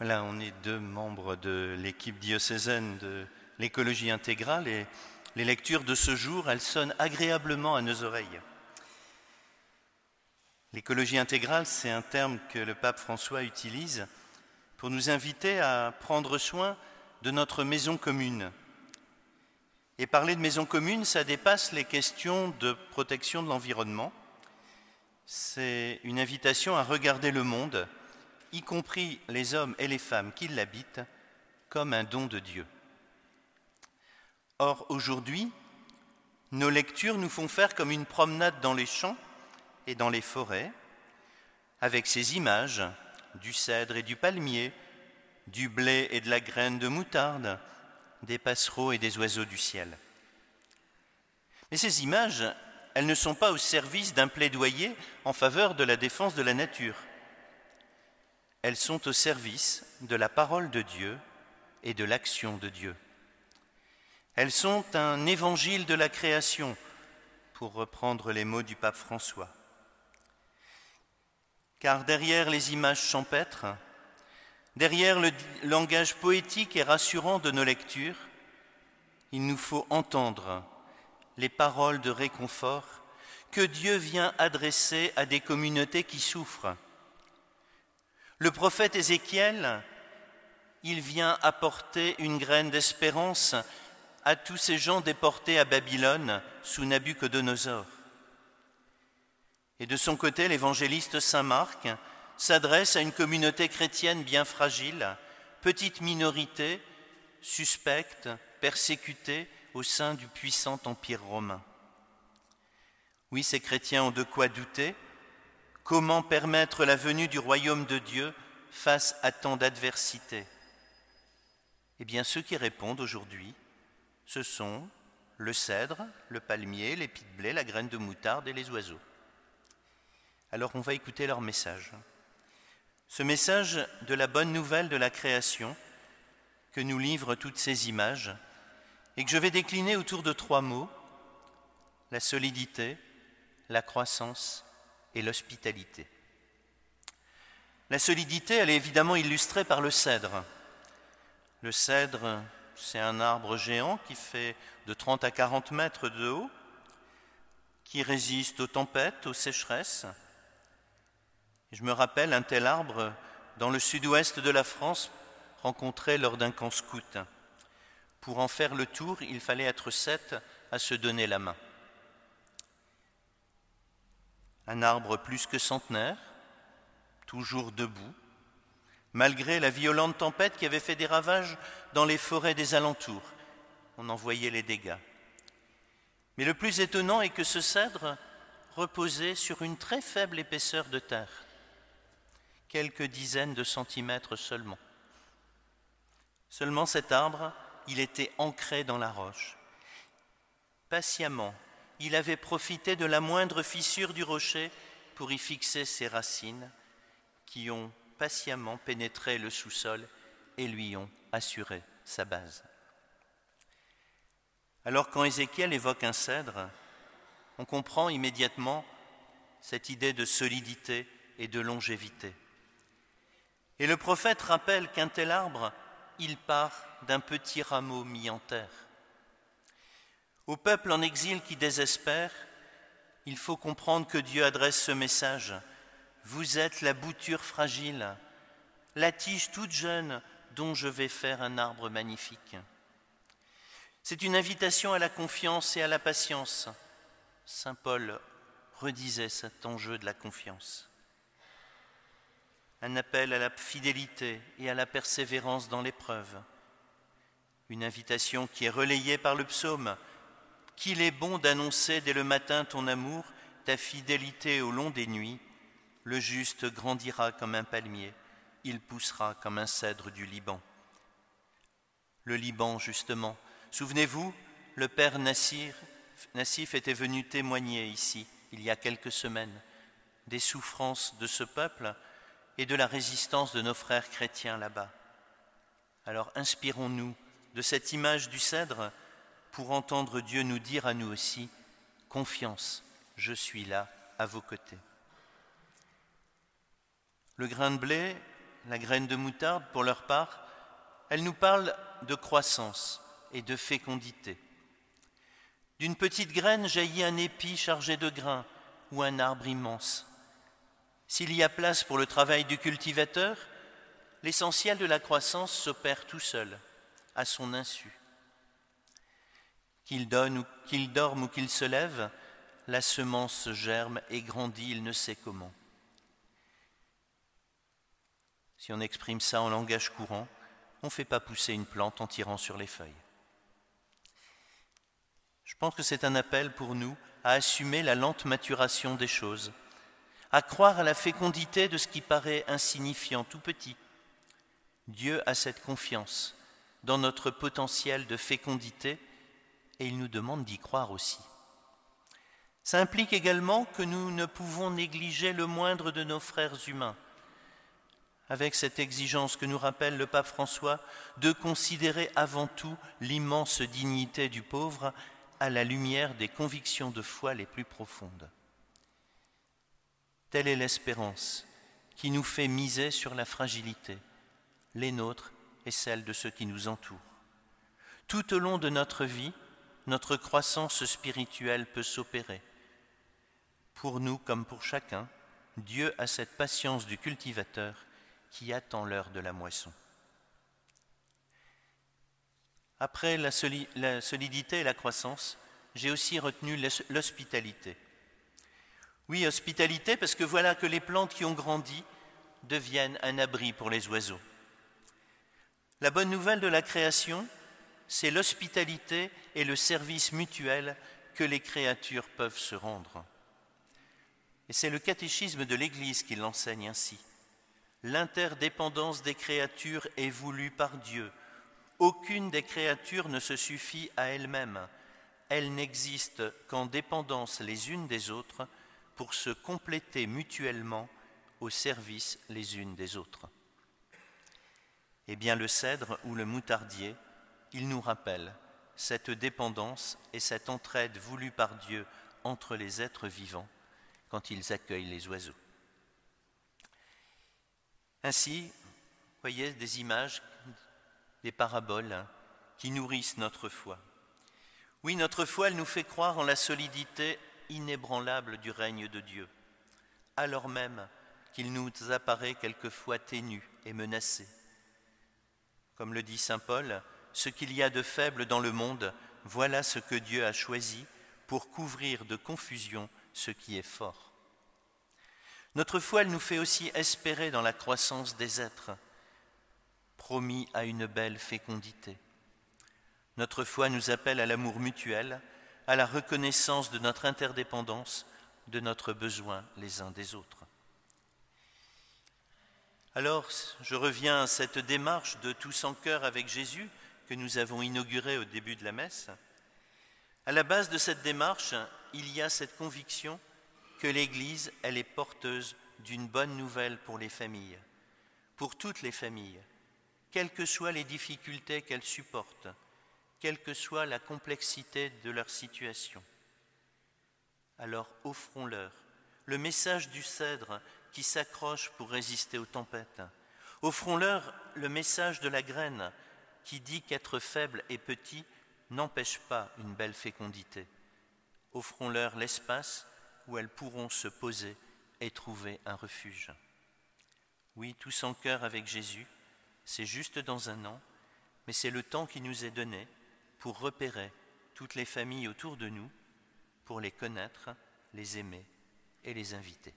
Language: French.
Voilà, on est deux membres de l'équipe diocésaine de l'écologie intégrale et les lectures de ce jour, elles sonnent agréablement à nos oreilles. L'écologie intégrale, c'est un terme que le pape François utilise pour nous inviter à prendre soin de notre maison commune. Et parler de maison commune, ça dépasse les questions de protection de l'environnement. C'est une invitation à regarder le monde, y compris les hommes et les femmes qui l'habitent, comme un don de Dieu. Or, aujourd'hui, nos lectures nous font faire comme une promenade dans les champs et dans les forêts, avec ces images du cèdre et du palmier, du blé et de la graine de moutarde, des passereaux et des oiseaux du ciel. Mais ces images, elles ne sont pas au service d'un plaidoyer en faveur de la défense de la nature. Elles sont au service de la parole de Dieu et de l'action de Dieu. Elles sont un évangile de la création, pour reprendre les mots du pape François. Car derrière les images champêtres, derrière le langage poétique et rassurant de nos lectures, il nous faut entendre les paroles de réconfort que Dieu vient adresser à des communautés qui souffrent. Le prophète Ézéchiel, il vient apporter une graine d'espérance à tous ces gens déportés à Babylone sous Nabuchodonosor. Et de son côté, l'évangéliste Saint Marc s'adresse à une communauté chrétienne bien fragile, petite minorité, suspecte, persécutée au sein du puissant empire romain. Oui, ces chrétiens ont de quoi douter. Comment permettre la venue du royaume de Dieu face à tant d'adversité Eh bien, ceux qui répondent aujourd'hui, ce sont le cèdre, le palmier, l'épi de blé, la graine de moutarde et les oiseaux. Alors on va écouter leur message. Ce message de la bonne nouvelle de la création que nous livrent toutes ces images et que je vais décliner autour de trois mots, la solidité, la croissance et l'hospitalité. La solidité, elle est évidemment illustrée par le cèdre. Le cèdre, c'est un arbre géant qui fait de 30 à 40 mètres de haut, qui résiste aux tempêtes, aux sécheresses. je me rappelle un tel arbre dans le sud-ouest de la France rencontré lors d'un camp scout. Pour en faire le tour, il fallait être sept à se donner la main. Un arbre plus que centenaire, toujours debout, malgré la violente tempête qui avait fait des ravages dans les forêts des alentours. On en voyait les dégâts. Mais le plus étonnant est que ce cèdre reposait sur une très faible épaisseur de terre, quelques dizaines de centimètres seulement. Seulement cet arbre il était ancré dans la roche. Patiemment, il avait profité de la moindre fissure du rocher pour y fixer ses racines qui ont patiemment pénétré le sous-sol et lui ont assuré sa base. Alors quand Ézéchiel évoque un cèdre, on comprend immédiatement cette idée de solidité et de longévité. Et le prophète rappelle qu'un tel arbre il part d'un petit rameau mis en terre. Au peuple en exil qui désespère, il faut comprendre que Dieu adresse ce message. Vous êtes la bouture fragile, la tige toute jeune dont je vais faire un arbre magnifique. C'est une invitation à la confiance et à la patience. Saint Paul redisait cet enjeu de la confiance un appel à la fidélité et à la persévérance dans l'épreuve, une invitation qui est relayée par le psaume, qu'il est bon d'annoncer dès le matin ton amour, ta fidélité au long des nuits, le juste grandira comme un palmier, il poussera comme un cèdre du Liban. Le Liban, justement, souvenez-vous, le père Nassir, Nassif était venu témoigner ici, il y a quelques semaines, des souffrances de ce peuple, et de la résistance de nos frères chrétiens là-bas. Alors inspirons-nous de cette image du cèdre pour entendre Dieu nous dire à nous aussi, confiance, je suis là à vos côtés. Le grain de blé, la graine de moutarde, pour leur part, elle nous parle de croissance et de fécondité. D'une petite graine jaillit un épi chargé de grains ou un arbre immense. S'il y a place pour le travail du cultivateur, l'essentiel de la croissance s'opère tout seul, à son insu. Qu'il donne ou qu'il dorme ou qu'il se lève, la semence germe et grandit, il ne sait comment. Si on exprime ça en langage courant, on ne fait pas pousser une plante en tirant sur les feuilles. Je pense que c'est un appel pour nous à assumer la lente maturation des choses, à croire à la fécondité de ce qui paraît insignifiant, tout petit. Dieu a cette confiance dans notre potentiel de fécondité et il nous demande d'y croire aussi. Ça implique également que nous ne pouvons négliger le moindre de nos frères humains, avec cette exigence que nous rappelle le pape François de considérer avant tout l'immense dignité du pauvre à la lumière des convictions de foi les plus profondes. Telle est l'espérance qui nous fait miser sur la fragilité, les nôtres et celles de ceux qui nous entourent. Tout au long de notre vie, notre croissance spirituelle peut s'opérer. Pour nous comme pour chacun, Dieu a cette patience du cultivateur qui attend l'heure de la moisson. Après la, solidité et la croissance, j'ai aussi retenu l'hospitalité. Oui, hospitalité, parce que voilà que les plantes qui ont grandi deviennent un abri pour les oiseaux. La bonne nouvelle de la création, c'est l'hospitalité et le service mutuel que les créatures peuvent se rendre. Et c'est le catéchisme de l'Église qui l'enseigne ainsi. L'interdépendance des créatures est voulue par Dieu. Aucune des créatures ne se suffit à elle-même. Elles n'existent qu'en dépendance les unes des autres pour se compléter mutuellement au service les unes des autres. Eh bien, le cèdre ou le moutardier, il nous rappelle cette dépendance et cette entraide voulue par Dieu entre les êtres vivants quand ils accueillent les oiseaux. Ainsi, voyez des images, des paraboles hein, qui nourrissent notre foi. Oui, notre foi, elle nous fait croire en la solidité inébranlable du règne de Dieu, alors même qu'il nous apparaît quelquefois ténu et menacé. Comme le dit Saint Paul, ce qu'il y a de faible dans le monde, voilà ce que Dieu a choisi pour couvrir de confusion ce qui est fort. Notre foi, elle nous fait aussi espérer dans la croissance des êtres, promis à une belle fécondité. Notre foi nous appelle à l'amour mutuel, à la reconnaissance de notre interdépendance, de notre besoin les uns des autres. Alors, je reviens à cette démarche de tous en cœur avec Jésus que nous avons inaugurée au début de la messe. À la base de cette démarche, il y a cette conviction que l'Église, elle est porteuse d'une bonne nouvelle pour les familles, pour toutes les familles, quelles que soient les difficultés qu'elles supportent, quelle que soit la complexité de leur situation. Alors offrons-leur le message du cèdre qui s'accroche pour résister aux tempêtes. Offrons-leur le message de la graine qui dit qu'être faible et petit n'empêche pas une belle fécondité. Offrons-leur l'espace où elles pourront se poser et trouver un refuge. Oui, tous en cœur avec Jésus, c'est juste dans un an, mais c'est le temps qui nous est donné pour repérer toutes les familles autour de nous, pour les connaître, les aimer et les inviter.